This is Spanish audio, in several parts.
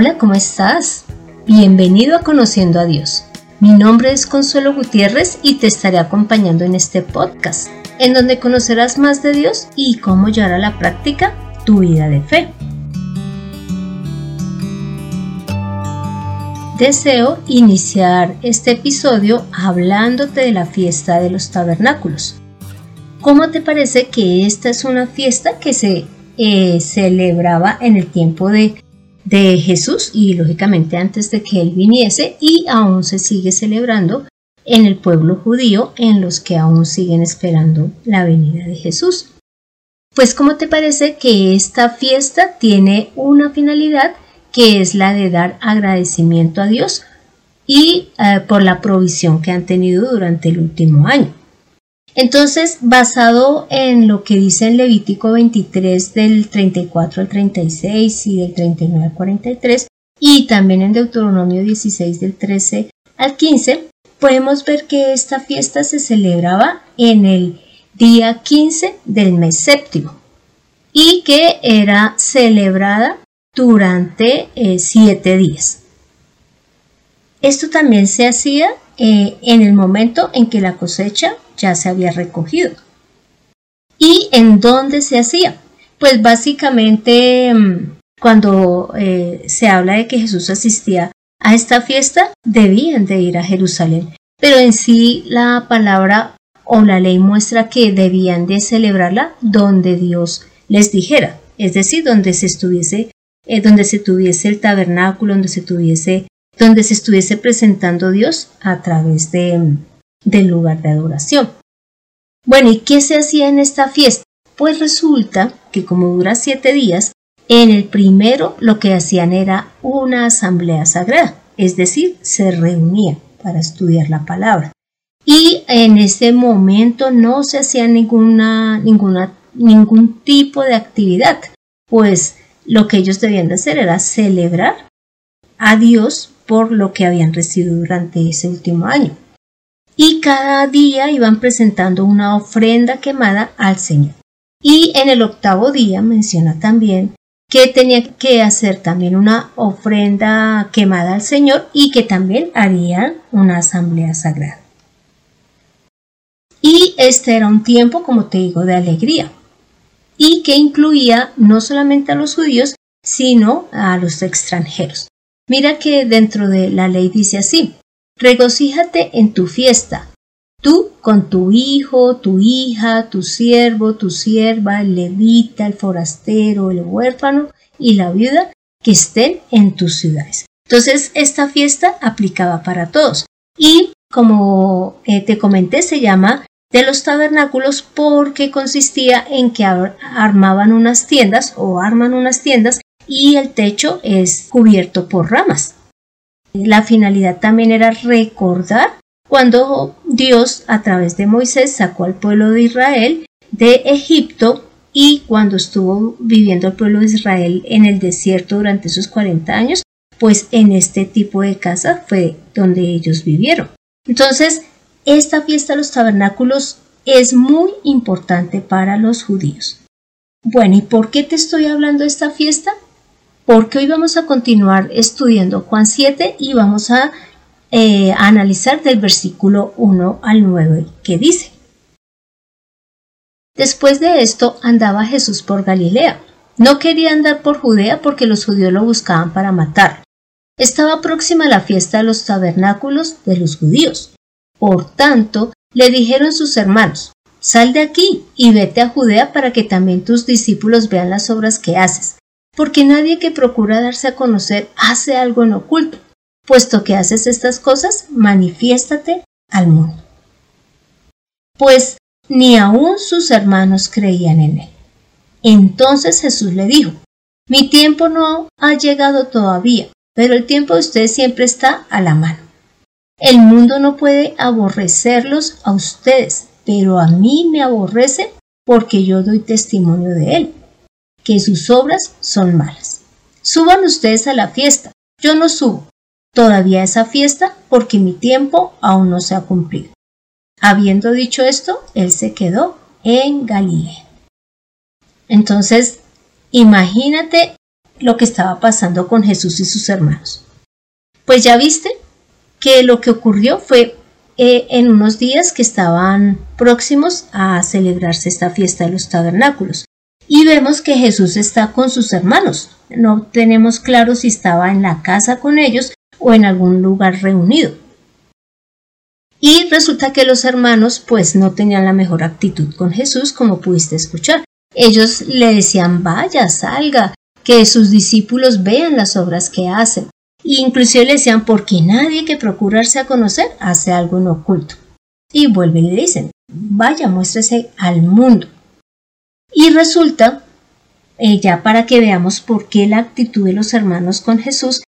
Hola, ¿cómo estás? Bienvenido a Conociendo a Dios. Mi nombre es Consuelo Gutiérrez y te estaré acompañando en este podcast, en donde conocerás más de Dios y cómo llevar a la práctica tu vida de fe. Deseo iniciar este episodio hablándote de la fiesta de los tabernáculos. ¿Cómo te parece que esta es una fiesta que se eh, celebraba en el tiempo de, de Jesús y lógicamente antes de que Él viniese y aún se sigue celebrando en el pueblo judío en los que aún siguen esperando la venida de Jesús? Pues ¿cómo te parece que esta fiesta tiene una finalidad que es la de dar agradecimiento a Dios y eh, por la provisión que han tenido durante el último año. Entonces, basado en lo que dice en Levítico 23 del 34 al 36 y del 39 al 43 y también en Deuteronomio 16 del 13 al 15, podemos ver que esta fiesta se celebraba en el día 15 del mes séptimo y que era celebrada durante eh, siete días. Esto también se hacía eh, en el momento en que la cosecha ya se había recogido. ¿Y en dónde se hacía? Pues básicamente mm, cuando eh, se habla de que Jesús asistía a esta fiesta, debían de ir a Jerusalén. Pero en sí la palabra o la ley muestra que debían de celebrarla donde Dios les dijera, es decir, donde se estuviese eh, donde se tuviese el tabernáculo, donde se tuviese, donde se estuviese presentando Dios a través de, del lugar de adoración. Bueno, ¿y qué se hacía en esta fiesta? Pues resulta que como dura siete días, en el primero lo que hacían era una asamblea sagrada, es decir, se reunían para estudiar la palabra. Y en ese momento no se hacía ninguna, ningún tipo de actividad, pues lo que ellos debían de hacer era celebrar a Dios por lo que habían recibido durante ese último año. Y cada día iban presentando una ofrenda quemada al Señor. Y en el octavo día menciona también que tenía que hacer también una ofrenda quemada al Señor y que también harían una asamblea sagrada. Y este era un tiempo, como te digo, de alegría, y que incluía no solamente a los judíos, sino a los extranjeros. Mira que dentro de la ley dice así, regocíjate en tu fiesta, tú con tu hijo, tu hija, tu siervo, tu sierva, el levita, el forastero, el huérfano y la viuda que estén en tus ciudades. Entonces, esta fiesta aplicaba para todos. Y como eh, te comenté, se llama de los tabernáculos porque consistía en que armaban unas tiendas o arman unas tiendas y el techo es cubierto por ramas. La finalidad también era recordar cuando Dios a través de Moisés sacó al pueblo de Israel de Egipto y cuando estuvo viviendo el pueblo de Israel en el desierto durante esos 40 años, pues en este tipo de casa fue donde ellos vivieron. Entonces, esta fiesta de los tabernáculos es muy importante para los judíos. Bueno, ¿y por qué te estoy hablando de esta fiesta? Porque hoy vamos a continuar estudiando Juan 7 y vamos a, eh, a analizar del versículo 1 al 9 que dice. Después de esto andaba Jesús por Galilea. No quería andar por Judea porque los judíos lo buscaban para matar. Estaba próxima la fiesta de los tabernáculos de los judíos. Por tanto, le dijeron sus hermanos, Sal de aquí y vete a Judea para que también tus discípulos vean las obras que haces, porque nadie que procura darse a conocer hace algo en oculto. Puesto que haces estas cosas, manifiéstate al mundo. Pues ni aun sus hermanos creían en él. Entonces Jesús le dijo, Mi tiempo no ha llegado todavía, pero el tiempo de ustedes siempre está a la mano. El mundo no puede aborrecerlos a ustedes, pero a mí me aborrece porque yo doy testimonio de él, que sus obras son malas. Suban ustedes a la fiesta, yo no subo todavía esa fiesta porque mi tiempo aún no se ha cumplido. Habiendo dicho esto, él se quedó en Galilea. Entonces, imagínate lo que estaba pasando con Jesús y sus hermanos. Pues ya viste que lo que ocurrió fue eh, en unos días que estaban próximos a celebrarse esta fiesta de los tabernáculos. Y vemos que Jesús está con sus hermanos. No tenemos claro si estaba en la casa con ellos o en algún lugar reunido. Y resulta que los hermanos pues no tenían la mejor actitud con Jesús como pudiste escuchar. Ellos le decían vaya, salga, que sus discípulos vean las obras que hacen. E inclusive le decían porque nadie que procurarse a conocer hace algo en oculto. Y vuelven y le dicen vaya, muéstrese al mundo. Y resulta, eh, ya para que veamos por qué la actitud de los hermanos con Jesús,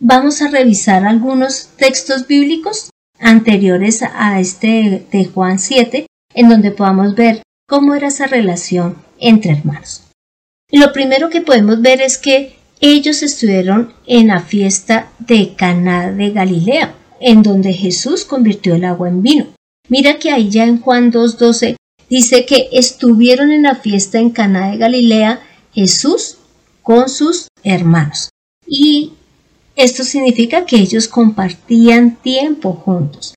vamos a revisar algunos textos bíblicos anteriores a este de Juan 7, en donde podamos ver cómo era esa relación entre hermanos. Lo primero que podemos ver es que ellos estuvieron en la fiesta de Caná de Galilea, en donde Jesús convirtió el agua en vino. Mira que ahí ya en Juan 2:12 dice que estuvieron en la fiesta en Caná de Galilea Jesús con sus hermanos. Y esto significa que ellos compartían tiempo juntos.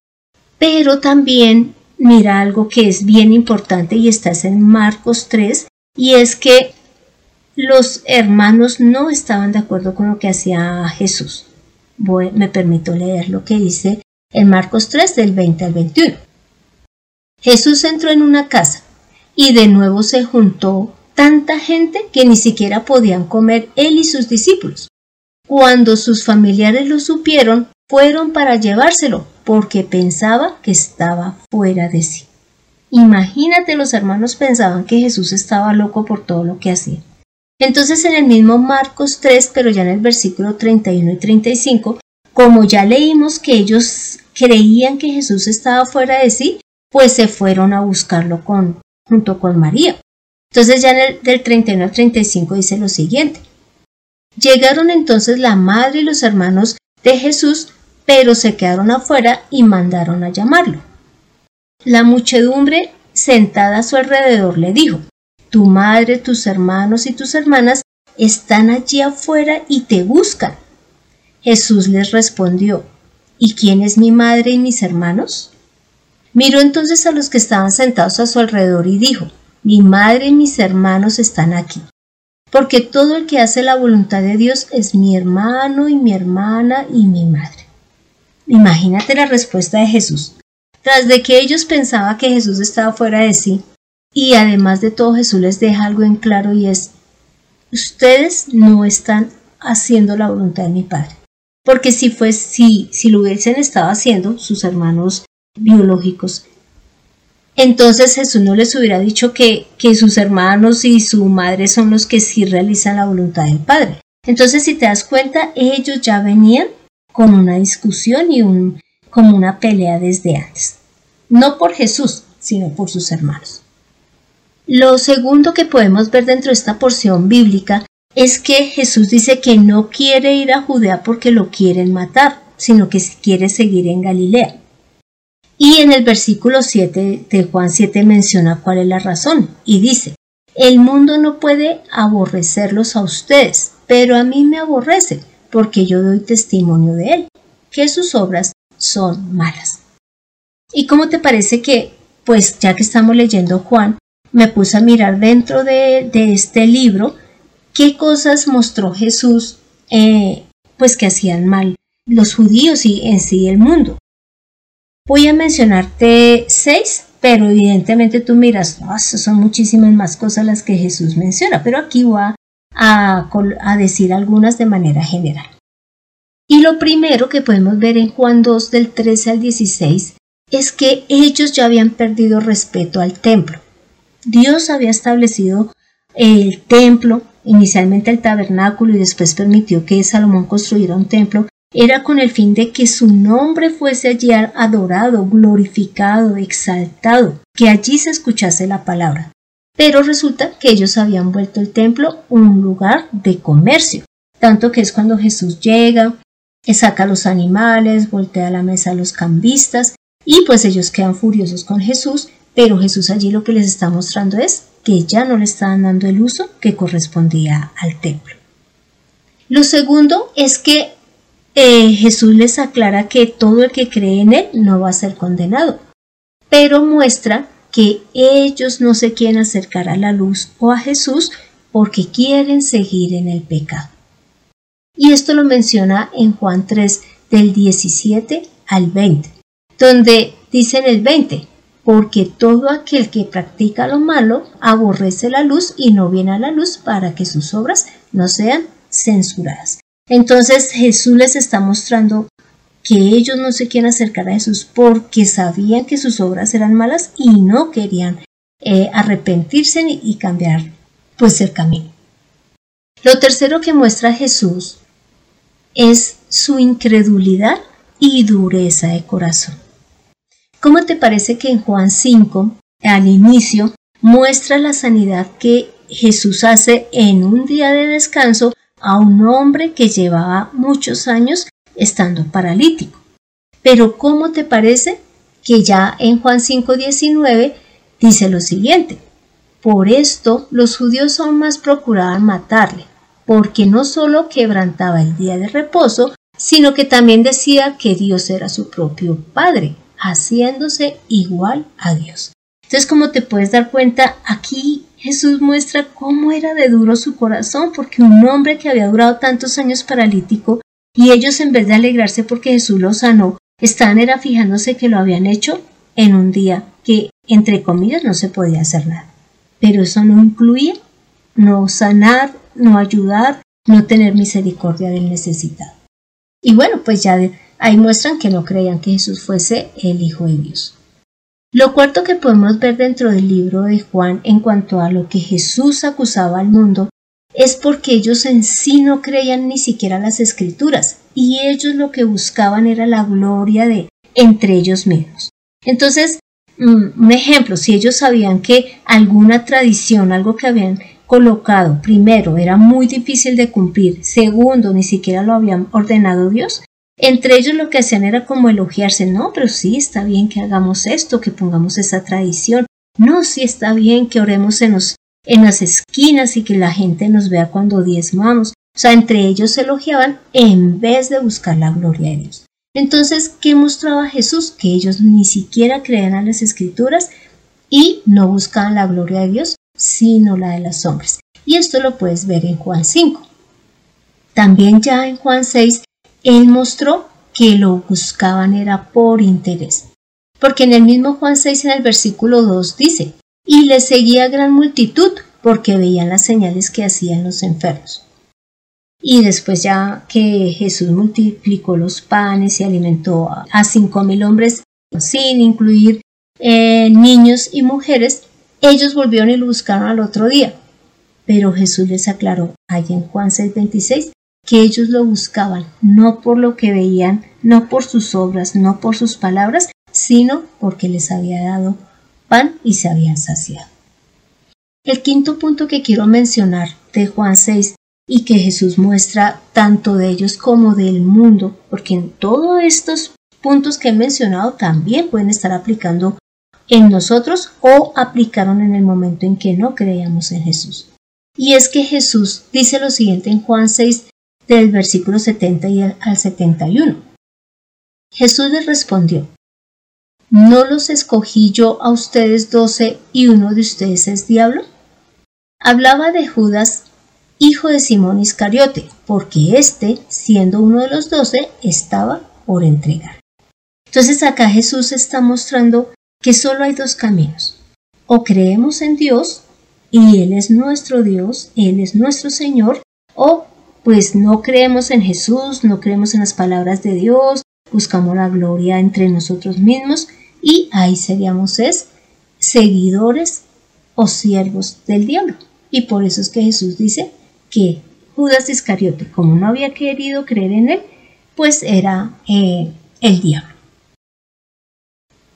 Pero también mira algo que es bien importante y está en Marcos 3 y es que los hermanos no estaban de acuerdo con lo que hacía Jesús. me permito leer lo que dice en Marcos 3 del 20 al 21. Jesús entró en una casa y de nuevo se juntó tanta gente que ni siquiera podían comer él y sus discípulos. Cuando sus familiares lo supieron, fueron para llevárselo, porque pensaba que estaba fuera de sí. Imagínate, los hermanos pensaban que Jesús estaba loco por todo lo que hacía. Entonces en el mismo Marcos 3, pero ya en el versículo 31 y 35, como ya leímos que ellos creían que Jesús estaba fuera de sí, pues se fueron a buscarlo con, junto con María. Entonces ya en el, del 31 al 35 dice lo siguiente. Llegaron entonces la madre y los hermanos de Jesús, pero se quedaron afuera y mandaron a llamarlo. La muchedumbre sentada a su alrededor le dijo, Tu madre, tus hermanos y tus hermanas están allí afuera y te buscan. Jesús les respondió, ¿Y quién es mi madre y mis hermanos? Miró entonces a los que estaban sentados a su alrededor y dijo, Mi madre y mis hermanos están aquí porque todo el que hace la voluntad de Dios es mi hermano y mi hermana y mi madre. Imagínate la respuesta de Jesús. Tras de que ellos pensaban que Jesús estaba fuera de sí, y además de todo Jesús les deja algo en claro y es, ustedes no están haciendo la voluntad de mi Padre. Porque si, fue, si, si lo hubiesen estado haciendo, sus hermanos biológicos, entonces Jesús no les hubiera dicho que, que sus hermanos y su madre son los que sí realizan la voluntad del Padre. Entonces, si te das cuenta, ellos ya venían con una discusión y un, como una pelea desde antes. No por Jesús, sino por sus hermanos. Lo segundo que podemos ver dentro de esta porción bíblica es que Jesús dice que no quiere ir a Judea porque lo quieren matar, sino que quiere seguir en Galilea. Y en el versículo 7 de Juan 7 menciona cuál es la razón y dice, el mundo no puede aborrecerlos a ustedes, pero a mí me aborrece, porque yo doy testimonio de él, que sus obras son malas. ¿Y cómo te parece que, pues ya que estamos leyendo Juan, me puse a mirar dentro de, este libro qué cosas mostró Jesús, eh, pues que hacían mal los judíos y en sí el mundo? Voy a mencionarte seis, pero evidentemente tú miras, son muchísimas más cosas las que Jesús menciona, pero aquí voy a, a decir algunas de manera general. Y lo primero que podemos ver en Juan 2 del 13 al 16 es que ellos ya habían perdido respeto al templo. Dios había establecido el templo, inicialmente el tabernáculo y después permitió que Salomón construyera un templo era con el fin de que su nombre fuese allí adorado, glorificado, exaltado, que allí se escuchase la palabra. Pero resulta que ellos habían vuelto el templo un lugar de comercio, tanto que es cuando Jesús llega, saca los animales, voltea la mesa a los cambistas y pues ellos quedan furiosos con Jesús, pero Jesús allí lo que les está mostrando es que ya no le estaban dando el uso que correspondía al templo. Lo segundo es que eh, Jesús les aclara que todo el que cree en Él no va a ser condenado, pero muestra que ellos no se quieren acercar a la luz o a Jesús porque quieren seguir en el pecado. Y esto lo menciona en Juan 3 del 17 al 20, donde dice en el 20, porque todo aquel que practica lo malo aborrece la luz y no viene a la luz para que sus obras no sean censuradas. Entonces Jesús les está mostrando que ellos no se quieren acercar a Jesús porque sabían que sus obras eran malas y no querían eh, arrepentirse y cambiar pues el camino. Lo tercero que muestra Jesús es su incredulidad y dureza de corazón. ¿Cómo te parece que en Juan 5, al inicio, muestra la sanidad que Jesús hace en un día de descanso a un hombre que llevaba muchos años estando paralítico. Pero ¿cómo te parece que ya en Juan 5:19 dice lo siguiente? Por esto los judíos aún más procuraban matarle, porque no solo quebrantaba el día de reposo, sino que también decía que Dios era su propio Padre, haciéndose igual a Dios. Entonces, como te puedes dar cuenta, aquí Jesús muestra cómo era de duro su corazón, porque un hombre que había durado tantos años paralítico y ellos en vez de alegrarse porque Jesús lo sanó, estaban era fijándose que lo habían hecho en un día que, entre comillas, no se podía hacer nada. Pero eso no incluía no sanar, no ayudar, no tener misericordia del necesitado. Y bueno, pues ya ahí muestran que no creían que Jesús fuese el Hijo de Dios. Lo cuarto que podemos ver dentro del libro de Juan en cuanto a lo que Jesús acusaba al mundo es porque ellos en sí no creían ni siquiera las escrituras y ellos lo que buscaban era la gloria de entre ellos mismos. Entonces, mm, un ejemplo, si ellos sabían que alguna tradición, algo que habían colocado, primero, era muy difícil de cumplir, segundo, ni siquiera lo habían ordenado Dios, entre ellos lo que hacían era como elogiarse, no, pero sí está bien que hagamos esto, que pongamos esa tradición, no, sí está bien que oremos en las esquinas y que la gente nos vea cuando diezmamos. O sea, entre ellos se elogiaban en vez de buscar la gloria de Dios. Entonces, ¿qué mostraba Jesús? Que ellos ni siquiera creían a las escrituras y no buscaban la gloria de Dios, sino la de los hombres. Y esto lo puedes ver en Juan 5. También ya en Juan 6, él mostró que lo buscaban era por interés. Porque en el mismo Juan 6, en el versículo 2, dice, y le seguía gran multitud porque veían las señales que hacían los enfermos. Y después ya que Jesús multiplicó los panes y alimentó a cinco mil hombres sin incluir eh, niños y mujeres, ellos volvieron y lo buscaron al otro día. Pero Jesús les aclaró ahí en Juan 6:26 que ellos lo buscaban no por lo que veían, no por sus obras, no por sus palabras, sino porque les había dado pan y se habían saciado. El quinto punto que quiero mencionar de Juan 6 y que Jesús muestra tanto de ellos como del mundo, porque en todos estos puntos que he mencionado también pueden estar aplicando en nosotros o aplicaron en el momento en que no creíamos en Jesús. Y es que Jesús dice lo siguiente en Juan 6 del versículo 70 y al 71. Jesús les respondió, ¿No los escogí yo a ustedes doce y uno de ustedes es diablo? Hablaba de Judas, hijo de Simón Iscariote, porque éste, siendo uno de los doce, estaba por entregar. Entonces acá Jesús está mostrando que solo hay dos caminos. O creemos en Dios, y Él es nuestro Dios, Él es nuestro Señor, o pues no creemos en Jesús, no creemos en las palabras de Dios, buscamos la gloria entre nosotros mismos y ahí seríamos es seguidores o siervos del diablo. Y por eso es que Jesús dice que Judas Iscariote, como no había querido creer en él, pues era eh, el diablo.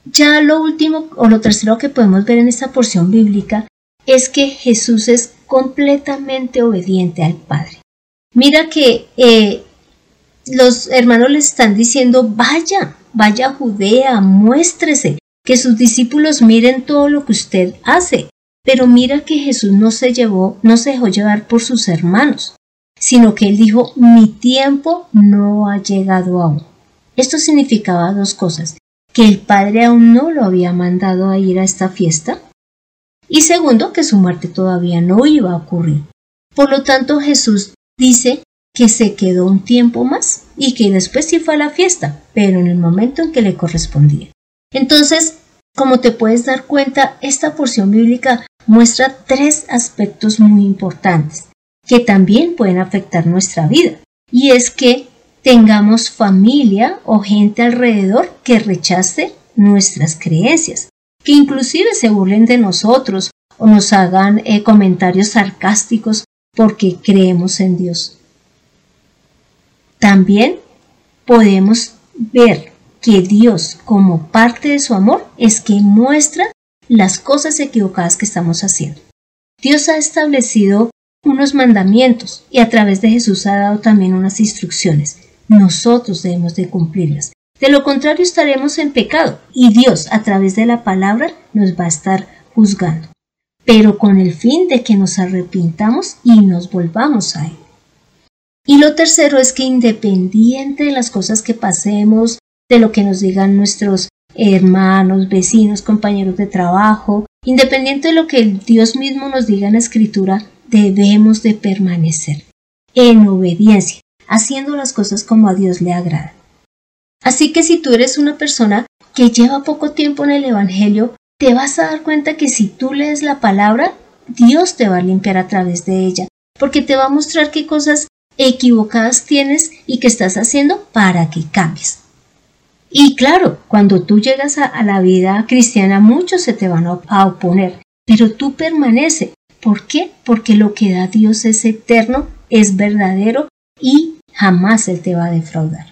Ya lo último o lo tercero que podemos ver en esta porción bíblica es que Jesús es completamente obediente al Padre. Mira que eh, los hermanos le están diciendo, vaya, vaya a Judea, muéstrese, que sus discípulos miren todo lo que usted hace. Pero mira que Jesús no se llevó, no se dejó llevar por sus hermanos, sino que él dijo, mi tiempo no ha llegado aún. Esto significaba dos cosas, que el Padre aún no lo había mandado a ir a esta fiesta y segundo, que su muerte todavía no iba a ocurrir. Por lo tanto, Jesús dice que se quedó un tiempo más y que después sí fue a la fiesta, pero en el momento en que le correspondía. Entonces, como te puedes dar cuenta, esta porción bíblica muestra tres aspectos muy importantes que también pueden afectar nuestra vida. Y es que tengamos familia o gente alrededor que rechace nuestras creencias que inclusive se burlen de nosotros o nos hagan eh, comentarios sarcásticos porque creemos en Dios. También podemos ver que Dios, como parte de su amor, es que muestra las cosas equivocadas que estamos haciendo. Dios ha establecido unos mandamientos y a través de Jesús ha dado también unas instrucciones. Nosotros debemos de cumplirlas. De lo contrario estaremos en pecado y Dios a través de la palabra nos va a estar juzgando, pero con el fin de que nos arrepintamos y nos volvamos a Él. Y lo tercero es que independiente de las cosas que pasemos, de lo que nos digan nuestros hermanos, vecinos, compañeros de trabajo, independiente de lo que Dios mismo nos diga en la escritura, debemos de permanecer en obediencia, haciendo las cosas como a Dios le agrada. Así que si tú eres una persona que lleva poco tiempo en el Evangelio, te vas a dar cuenta que si tú lees la palabra, Dios te va a limpiar a través de ella, porque te va a mostrar qué cosas equivocadas tienes y que estás haciendo para que cambies. Y claro, cuando tú llegas a, la vida cristiana, muchos se te van a oponer, pero tú permanece. ¿Por qué? Porque lo que da Dios es eterno, es verdadero y jamás Él te va a defraudar.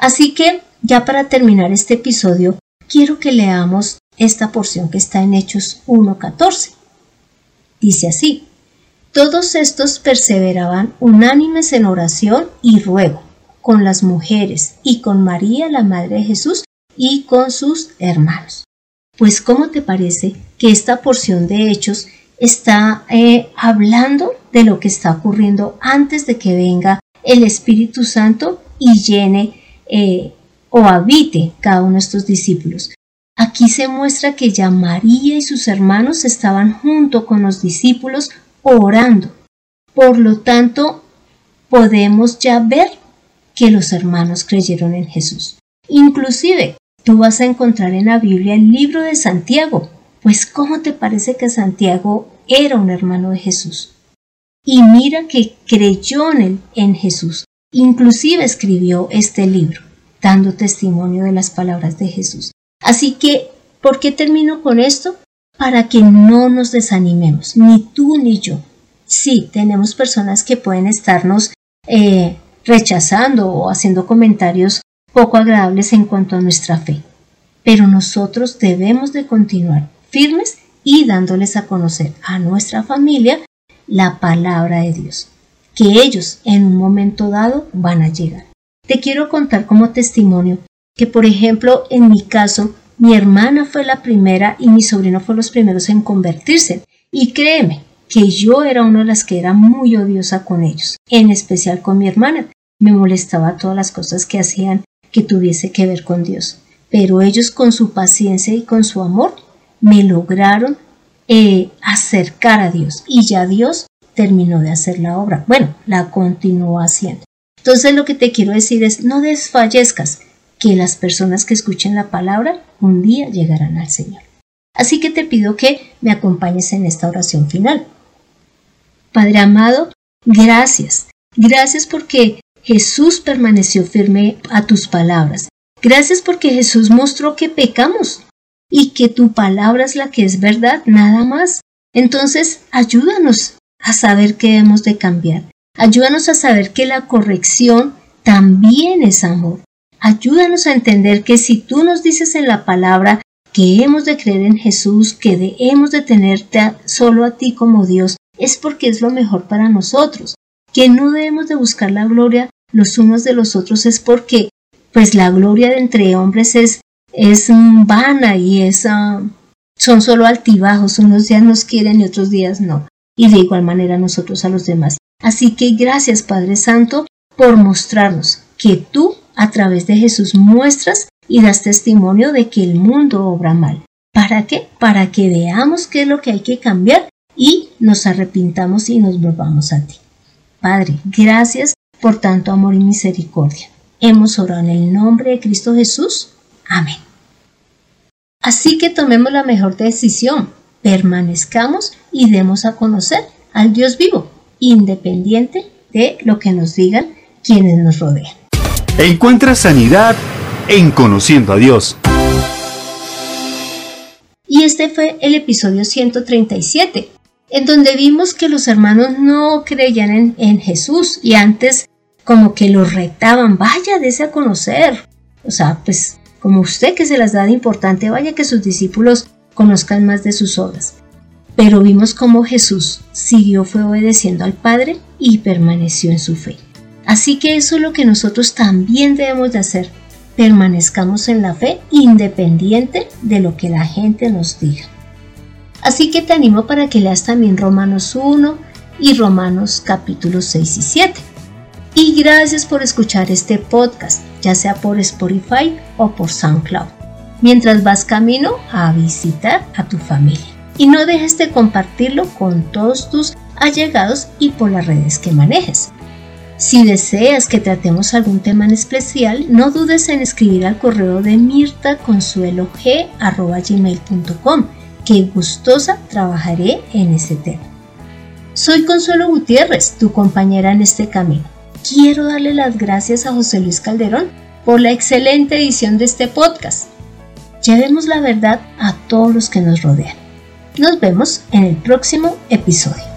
Así que, ya para terminar este episodio, quiero que leamos esta porción que está en Hechos 1.14. Dice así, todos estos perseveraban unánimes en oración y ruego, con las mujeres y con María, la Madre de Jesús, y con sus hermanos. Pues, ¿cómo te parece que esta porción de Hechos está eh, hablando de lo que está ocurriendo antes de que venga el Espíritu Santo y llene eh, o habite cada uno de estos discípulos. Aquí se muestra que ya María y sus hermanos estaban junto con los discípulos orando. Por lo tanto, podemos ya ver que los hermanos creyeron en Jesús. Inclusive, tú vas a encontrar en la Biblia el libro de Santiago. Pues, ¿cómo te parece que Santiago era un hermano de Jesús? Y mira que creyó en, él, en Jesús. Inclusive escribió este libro, dando testimonio de las palabras de Jesús. Así que, ¿por qué termino con esto? Para que no nos desanimemos, ni tú ni yo. Sí, tenemos personas que pueden estarnos eh, rechazando o haciendo comentarios poco agradables en cuanto a nuestra fe. Pero nosotros debemos de continuar firmes y dándoles a conocer a nuestra familia la palabra de Dios que ellos en un momento dado van a llegar. Te quiero contar como testimonio que, por ejemplo, en mi caso, mi hermana fue la primera y mi sobrino fue los primeros en convertirse. Y créeme que yo era una de las que era muy odiosa con ellos, en especial con mi hermana. Me molestaba todas las cosas que hacían que tuviese que ver con Dios. Pero ellos con su paciencia y con su amor me lograron eh, acercar a Dios y ya Dios terminó de hacer la obra. Bueno, la continuó haciendo. Entonces lo que te quiero decir es, no desfallezcas, que las personas que escuchen la palabra un día llegarán al Señor. Así que te pido que me acompañes en esta oración final. Padre amado, gracias. Gracias porque Jesús permaneció firme a tus palabras. Gracias porque Jesús mostró que pecamos y que tu palabra es la que es verdad, nada más. Entonces, ayúdanos a saber que hemos de cambiar. Ayúdanos a saber que la corrección también es amor. Ayúdanos a entender que si tú nos dices en la palabra que hemos de creer en Jesús, que debemos de tenerte solo a ti como Dios, es porque es lo mejor para nosotros. Que no debemos de buscar la gloria los unos de los otros es porque pues la gloria de entre hombres es, es vana y es ah, son solo altibajos, unos días nos quieren y otros días no. Y de igual manera nosotros a los demás. Así que gracias Padre Santo por mostrarnos que tú a través de Jesús muestras y das testimonio de que el mundo obra mal. ¿Para qué? Para que veamos qué es lo que hay que cambiar y nos arrepintamos y nos volvamos a ti. Padre, gracias por tanto amor y misericordia. Hemos orado en el nombre de Cristo Jesús. Amén. Así que tomemos la mejor decisión, permanezcamos y demos a conocer al Dios vivo, independiente de lo que nos digan quienes nos rodean. Encuentra sanidad en conociendo a Dios. Y este fue el episodio 137, en donde vimos que los hermanos no creían en, Jesús y antes como que los retaban, vaya, dese a conocer. O sea, pues como usted que se las da de importante, vaya que sus discípulos conozcan más de sus obras. Pero vimos cómo Jesús siguió, fue obedeciendo al Padre y permaneció en su fe. Así que eso es lo que nosotros también debemos de hacer. Permanezcamos en la fe independiente de lo que la gente nos diga. Así que te animo para que leas también Romanos 1 y Romanos capítulos 6 y 7. Y gracias por escuchar este podcast, ya sea por Spotify o por SoundCloud, mientras vas camino a visitar a tu familia. Y no dejes de compartirlo con todos tus allegados y por las redes que manejes. Si deseas que tratemos algún tema en especial, no dudes en escribir al correo de mirtaconsuelog.gmail.com, que gustosa trabajaré en ese tema. Soy Consuelo Gutiérrez, tu compañera en este camino. Quiero darle las gracias a José Luis Calderón por la excelente edición de este podcast. Llevemos la verdad a todos los que nos rodean. Nos vemos en el próximo episodio.